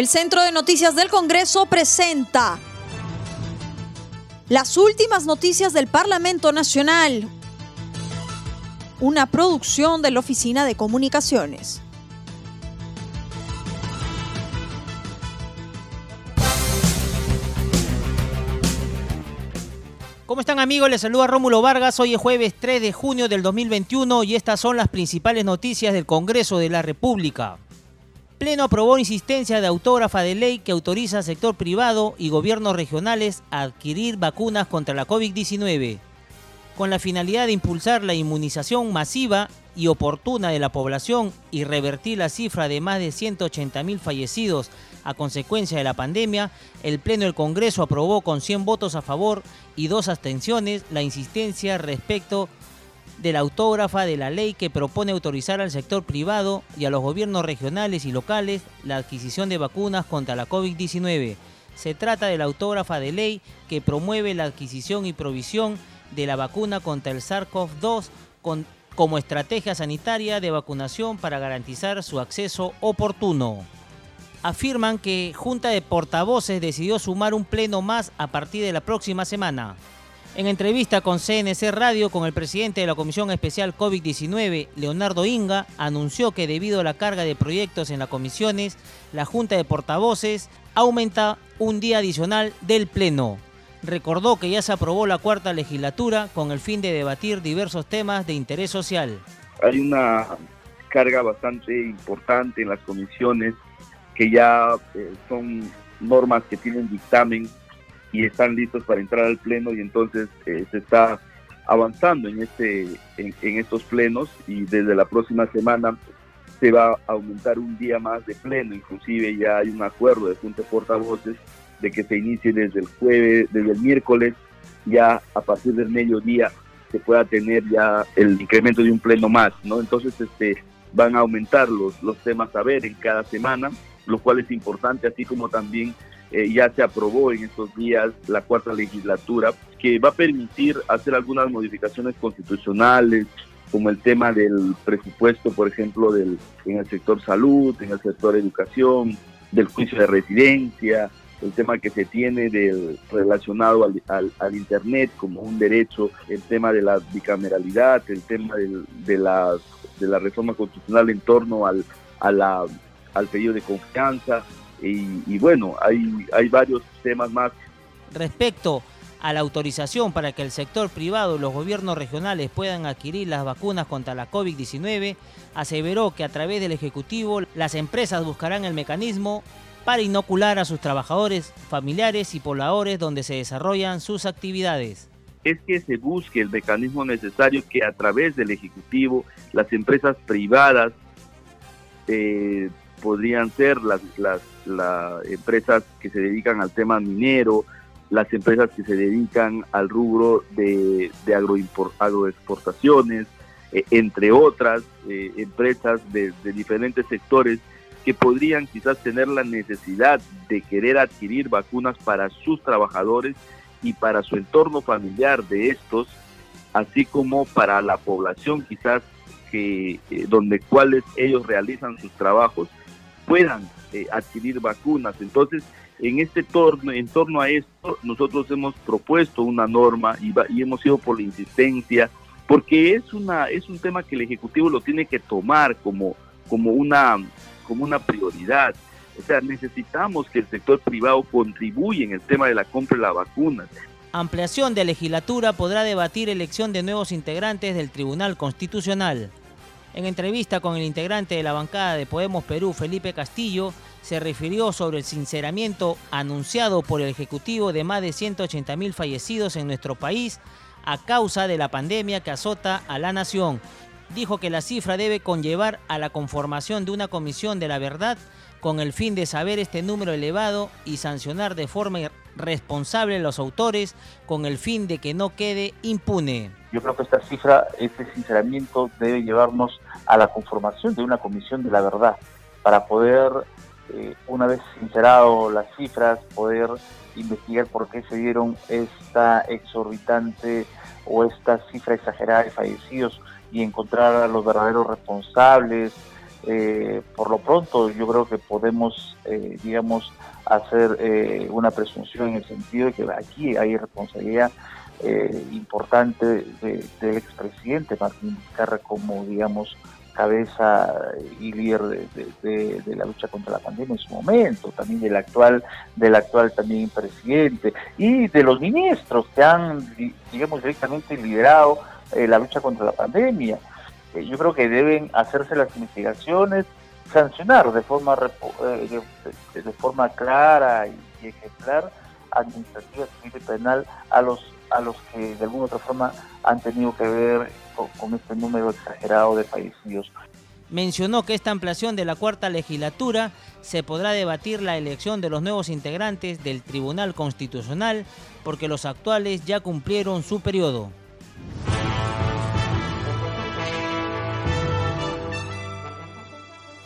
El Centro de Noticias del Congreso presenta las últimas noticias del Parlamento Nacional, una producción de la Oficina de Comunicaciones. ¿Cómo están amigos? Les saluda Rómulo Vargas. Hoy es jueves 3 de junio del 2021 y estas son las principales noticias del Congreso de la República. Pleno aprobó insistencia de autógrafa de ley que autoriza al sector privado y gobiernos regionales a adquirir vacunas contra la COVID-19, con la finalidad de impulsar la inmunización masiva y oportuna de la población y revertir la cifra de más de 180.000 fallecidos a consecuencia de la pandemia, el Pleno del Congreso aprobó con 100 votos a favor y dos abstenciones la insistencia respecto de la autógrafa de la ley que propone autorizar al sector privado y a los gobiernos regionales y locales la adquisición de vacunas contra la COVID-19. Se trata de la autógrafa de ley que promueve la adquisición y provisión de la vacuna contra el SARS-CoV-2 como estrategia sanitaria de vacunación para garantizar su acceso oportuno afirman que Junta de Portavoces decidió sumar un pleno más a partir de la próxima semana. En entrevista con CNC Radio con el presidente de la Comisión Especial COVID-19, Leonardo Inga, anunció que debido a la carga de proyectos en las comisiones, la Junta de Portavoces aumenta un día adicional del Pleno. Recordó que ya se aprobó la cuarta legislatura con el fin de debatir diversos temas de interés social. Hay una carga bastante importante en las comisiones que ya eh, son normas que tienen dictamen y están listos para entrar al pleno y entonces eh, se está avanzando en este en, estos plenos y desde la próxima semana se va a aumentar un día más de pleno, inclusive ya hay un acuerdo de junta portavoces de que se inicie desde el jueves, desde el miércoles, ya a partir del mediodía se pueda tener ya el incremento de un pleno más, ¿no? Entonces este van a aumentar los, los temas a ver en cada semana lo cual es importante, así como también eh, ya se aprobó en estos días la cuarta legislatura, que va a permitir hacer algunas modificaciones constitucionales, como el tema del presupuesto, por ejemplo, del, en el sector salud, en el sector educación, del juicio de residencia, el tema que se tiene del, relacionado al, al, Internet como un derecho, el tema de la bicameralidad, el tema del, de, la, de la reforma constitucional en torno al, a la al pedido de confianza y, bueno, hay, hay varios temas más. Respecto a la autorización para que el sector privado y los gobiernos regionales puedan adquirir las vacunas contra la COVID-19, aseveró que a través del Ejecutivo las empresas buscarán el mecanismo para inocular a sus trabajadores, familiares y pobladores donde se desarrollan sus actividades. Es que se busque el mecanismo necesario que a través del Ejecutivo las empresas privadas eh, podrían ser las, las, empresas que se dedican al tema minero, las empresas que se dedican al rubro de, de agroexportaciones, eh, entre otras eh, empresas de, de, diferentes sectores que podrían quizás tener la necesidad de querer adquirir vacunas para sus trabajadores y para su entorno familiar de estos, así como para la población quizás que eh, donde cuales ellos realizan sus trabajos puedan eh, adquirir vacunas. Entonces, en este torno, en torno a esto, nosotros hemos propuesto una norma y, hemos ido por la insistencia, porque es una es un tema que el ejecutivo lo tiene que tomar como como una como una prioridad. O sea, necesitamos que el sector privado contribuya en el tema de la compra de las vacunas. Ampliación de legislatura podrá debatir elección de nuevos integrantes del Tribunal Constitucional. En entrevista con el integrante de la bancada de Podemos Perú, Felipe Castillo, se refirió sobre el sinceramiento anunciado por el Ejecutivo de más de 180.000 fallecidos en nuestro país a causa de la pandemia que azota a la nación. Dijo que la cifra debe conllevar a la conformación de una comisión de la verdad con el fin de saber este número elevado y sancionar de forma responsable a los autores con el fin de que no quede impune. Yo creo que esta cifra, este sinceramiento debe llevarnos a la conformación de una comisión de la verdad para poder, eh, una vez sincerado las cifras, poder investigar por qué se dieron esta exorbitante o esta cifra exagerada de fallecidos y encontrar a los verdaderos responsables, Eh, por lo pronto yo creo que podemos, eh, digamos, hacer eh, una presunción en el sentido de que aquí hay responsabilidad importante del expresidente Martín Vizcarra como, digamos, cabeza y líder de, la lucha contra la pandemia en su momento, también del actual, del actual también presidente y de los ministros que han, digamos, directamente liderado la lucha contra la pandemia. Eh, yo creo que deben hacerse las investigaciones, sancionar de forma eh, de, forma clara y, ejemplar administrativa, civil y penal a los a los que de alguna otra forma han tenido que ver con, este número exagerado de fallecidos. Mencionó que esta ampliación de la cuarta legislatura se podrá debatir la elección de los nuevos integrantes del Tribunal Constitucional porque los actuales ya cumplieron su periodo.